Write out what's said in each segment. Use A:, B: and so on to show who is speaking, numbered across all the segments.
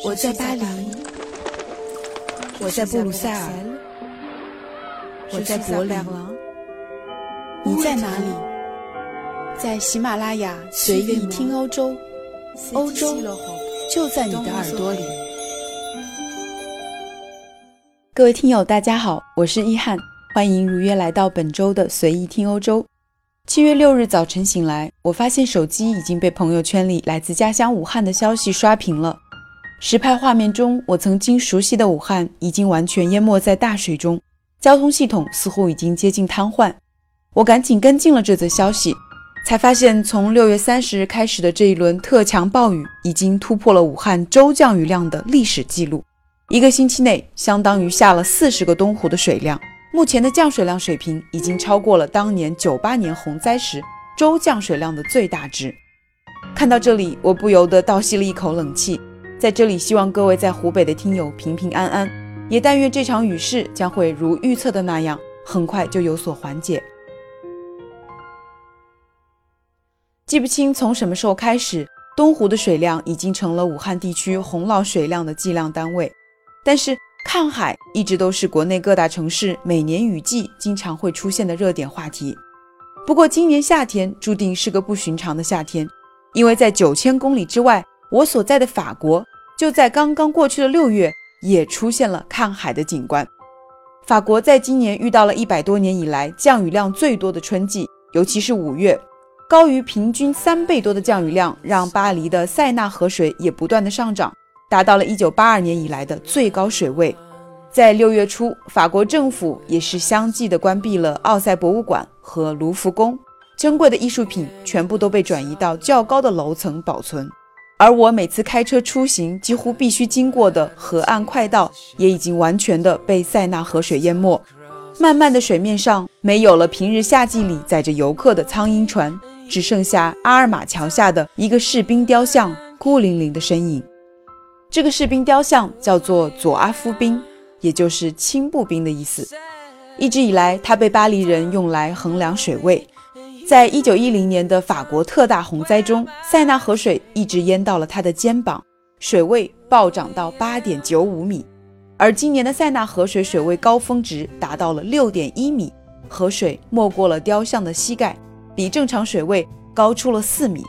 A: 我在巴黎，我在布鲁塞尔，我在柏林，你在哪里？在喜马拉雅随意听欧洲，欧洲就在你的耳朵里。各位听友，大家好，我是一翰，欢迎如约来到本周的随意听欧洲。七月六日早晨醒来，我发现手机已经被朋友圈里来自家乡武汉的消息刷屏了。实拍画面中，我曾经熟悉的武汉已经完全淹没在大水中，交通系统似乎已经接近瘫痪。我赶紧跟进了这则消息，才发现从六月三十日开始的这一轮特强暴雨已经突破了武汉周降雨量的历史记录，一个星期内相当于下了四十个东湖的水量。目前的降水量水平已经超过了当年九八年洪灾时周降水量的最大值。看到这里，我不由得倒吸了一口冷气。在这里，希望各位在湖北的听友平平安安，也但愿这场雨势将会如预测的那样，很快就有所缓解。记不清从什么时候开始，东湖的水量已经成了武汉地区洪涝水量的计量单位，但是看海一直都是国内各大城市每年雨季经常会出现的热点话题。不过今年夏天注定是个不寻常的夏天，因为在九千公里之外，我所在的法国。就在刚刚过去的六月，也出现了看海的景观。法国在今年遇到了一百多年以来降雨量最多的春季，尤其是五月，高于平均三倍多的降雨量，让巴黎的塞纳河水也不断的上涨，达到了一九八二年以来的最高水位。在六月初，法国政府也是相继的关闭了奥赛博物馆和卢浮宫，珍贵的艺术品全部都被转移到较高的楼层保存。而我每次开车出行，几乎必须经过的河岸快道，也已经完全的被塞纳河水淹没。漫漫的水面上，没有了平日夏季里载着游客的苍蝇船，只剩下阿尔玛桥下的一个士兵雕像，孤零零的身影。这个士兵雕像叫做佐阿夫兵，也就是轻步兵的意思。一直以来，它被巴黎人用来衡量水位。在一九一零年的法国特大洪灾中，塞纳河水一直淹到了他的肩膀，水位暴涨到八点九五米。而今年的塞纳河水水位高峰值达到了六点一米，河水没过了雕像的膝盖，比正常水位高出了四米。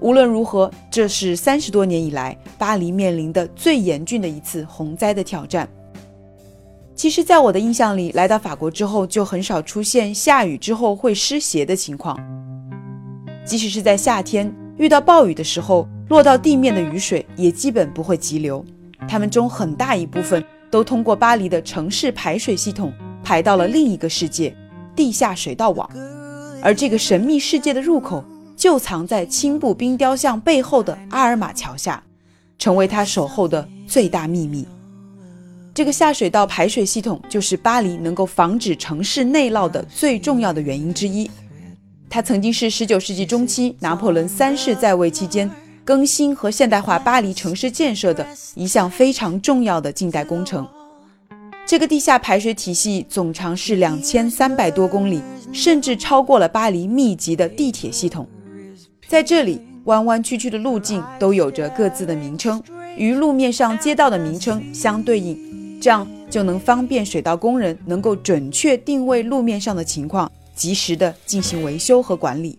A: 无论如何，这是三十多年以来巴黎面临的最严峻的一次洪灾的挑战。其实，在我的印象里，来到法国之后就很少出现下雨之后会湿鞋的情况。即使是在夏天遇到暴雨的时候，落到地面的雨水也基本不会急流，它们中很大一部分都通过巴黎的城市排水系统排到了另一个世界——地下水道网。而这个神秘世界的入口就藏在青布冰雕像背后的阿尔玛桥下，成为他守候的最大秘密。这个下水道排水系统就是巴黎能够防止城市内涝的最重要的原因之一。它曾经是19世纪中期拿破仑三世在位期间更新和现代化巴黎城市建设的一项非常重要的近代工程。这个地下排水体系总长是两千三百多公里，甚至超过了巴黎密集的地铁系统。在这里，弯弯曲曲的路径都有着各自的名称，与路面上街道的名称相对应。这样就能方便水道工人能够准确定位路面上的情况，及时的进行维修和管理。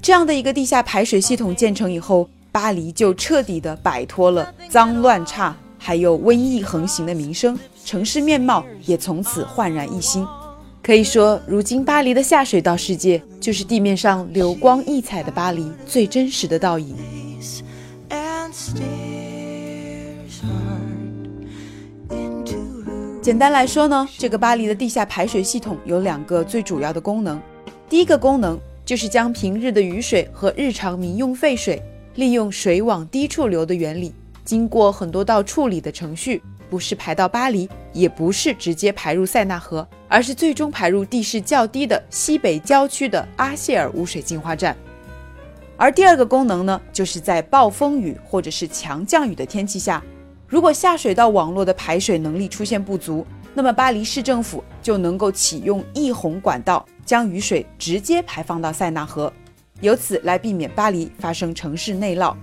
A: 这样的一个地下排水系统建成以后，巴黎就彻底的摆脱了脏乱差还有瘟疫横行的名声，城市面貌也从此焕然一新。可以说，如今巴黎的下水道世界就是地面上流光溢彩的巴黎最真实的倒影。简单来说呢，这个巴黎的地下排水系统有两个最主要的功能。第一个功能就是将平日的雨水和日常民用废水，利用水往低处流的原理，经过很多道处理的程序，不是排到巴黎，也不是直接排入塞纳河，而是最终排入地势较低的西北郊区的阿谢尔污水净化站。而第二个功能呢，就是在暴风雨或者是强降雨的天气下。如果下水道网络的排水能力出现不足，那么巴黎市政府就能够启用溢洪管道，将雨水直接排放到塞纳河，由此来避免巴黎发生城市内涝。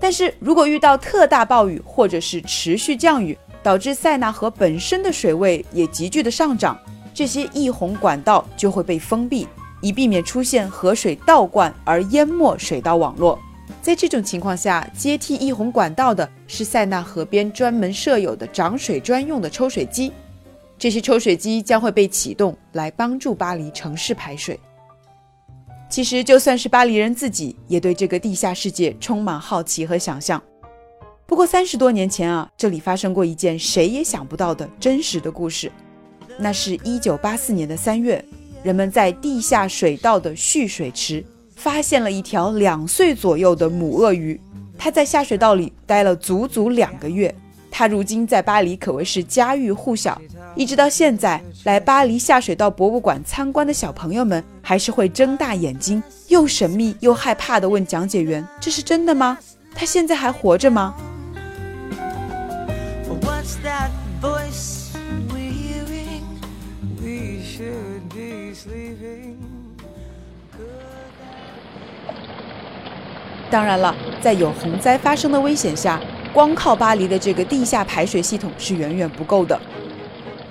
A: 但是如果遇到特大暴雨或者是持续降雨，导致塞纳河本身的水位也急剧的上涨，这些溢洪管道就会被封闭，以避免出现河水倒灌而淹没水道网络。在这种情况下，接替溢洪管道的是塞纳河边专门设有的涨水专用的抽水机，这些抽水机将会被启动来帮助巴黎城市排水。其实，就算是巴黎人自己，也对这个地下世界充满好奇和想象。不过，三十多年前啊，这里发生过一件谁也想不到的真实的故事。那是一九八四年的三月，人们在地下水道的蓄水池发现了一条两岁左右的母鳄鱼。它在下水道里待了足足两个月。它如今在巴黎可谓是家喻户晓。一直到现在，来巴黎下水道博物馆参观的小朋友们，还是会睁大眼睛，又神秘又害怕地问讲解员：“这是真的吗？他现在还活着吗？”当然了，在有洪灾发生的危险下，光靠巴黎的这个地下排水系统是远远不够的。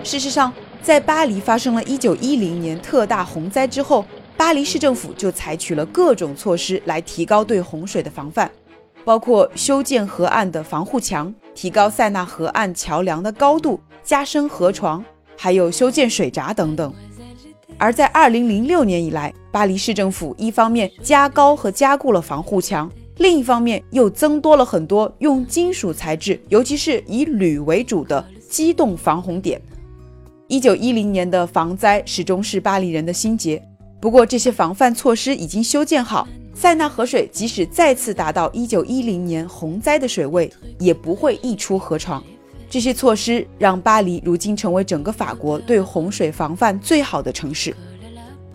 A: 事实上，在巴黎发生了一九一零年特大洪灾之后，巴黎市政府就采取了各种措施来提高对洪水的防范，包括修建河岸的防护墙、提高塞纳河岸桥梁的高度、加深河床，还有修建水闸等等。而在二零零六年以来，巴黎市政府一方面加高和加固了防护墙，另一方面又增多了很多用金属材质，尤其是以铝为主的机动防洪点。一九一零年的防灾始终是巴黎人的心结。不过，这些防范措施已经修建好，塞纳河水即使再次达到一九一零年洪灾的水位，也不会溢出河床。这些措施让巴黎如今成为整个法国对洪水防范最好的城市。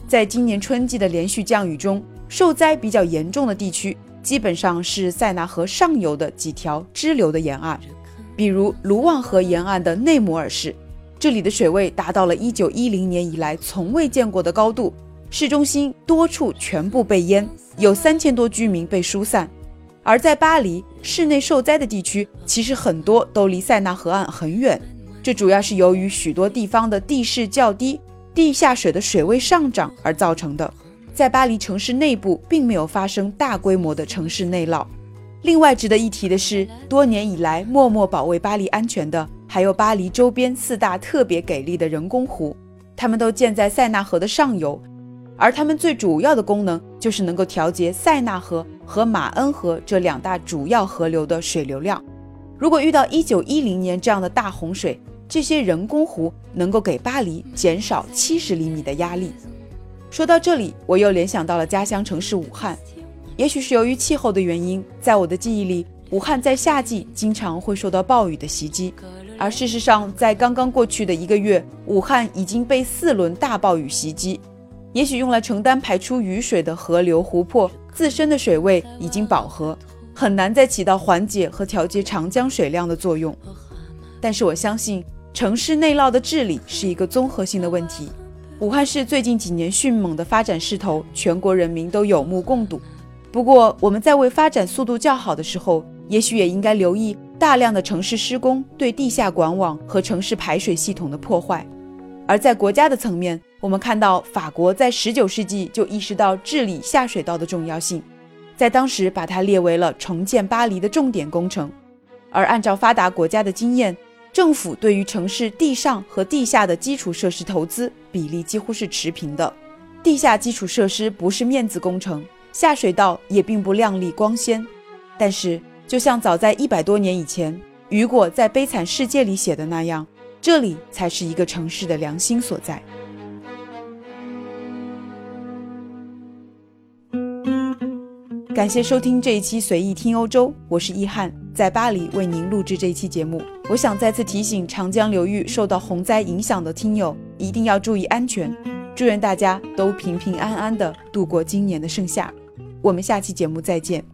A: 在今年春季的连续降雨中，受灾比较严重的地区基本上是塞纳河上游的几条支流的沿岸，比如卢旺河沿岸的内摩尔市。这里的水位达到了1910年以来从未见过的高度，市中心多处全部被淹，有三千多居民被疏散。而在巴黎市内受灾的地区，其实很多都离塞纳河岸很远，这主要是由于许多地方的地势较低，地下水的水位上涨而造成的。在巴黎城市内部，并没有发生大规模的城市内涝。另外值得一提的是，多年以来默默保卫巴黎安全的。还有巴黎周边四大特别给力的人工湖，它们都建在塞纳河的上游，而它们最主要的功能就是能够调节塞纳河和马恩河这两大主要河流的水流量。如果遇到一九一零年这样的大洪水，这些人工湖能够给巴黎减少七十厘米的压力。说到这里，我又联想到了家乡城市武汉，也许是由于气候的原因，在我的记忆里，武汉在夏季经常会受到暴雨的袭击。而事实上，在刚刚过去的一个月，武汉已经被四轮大暴雨袭击。也许用来承担排出雨水的河流、湖泊自身的水位已经饱和，很难再起到缓解和调节长江水量的作用。但是我相信，城市内涝的治理是一个综合性的问题。武汉市最近几年迅猛的发展势头，全国人民都有目共睹。不过，我们在为发展速度较好的时候，也许也应该留意。大量的城市施工对地下管网和城市排水系统的破坏，而在国家的层面，我们看到法国在19世纪就意识到治理下水道的重要性，在当时把它列为了重建巴黎的重点工程。而按照发达国家的经验，政府对于城市地上和地下的基础设施投资比例几乎是持平的。地下基础设施不是面子工程，下水道也并不亮丽光鲜，但是。就像早在一百多年以前，雨果在《悲惨世界》里写的那样，这里才是一个城市的良心所在。感谢收听这一期随意听欧洲，我是易翰，在巴黎为您录制这一期节目。我想再次提醒长江流域受到洪灾影响的听友，一定要注意安全。祝愿大家都平平安安的度过今年的盛夏。我们下期节目再见。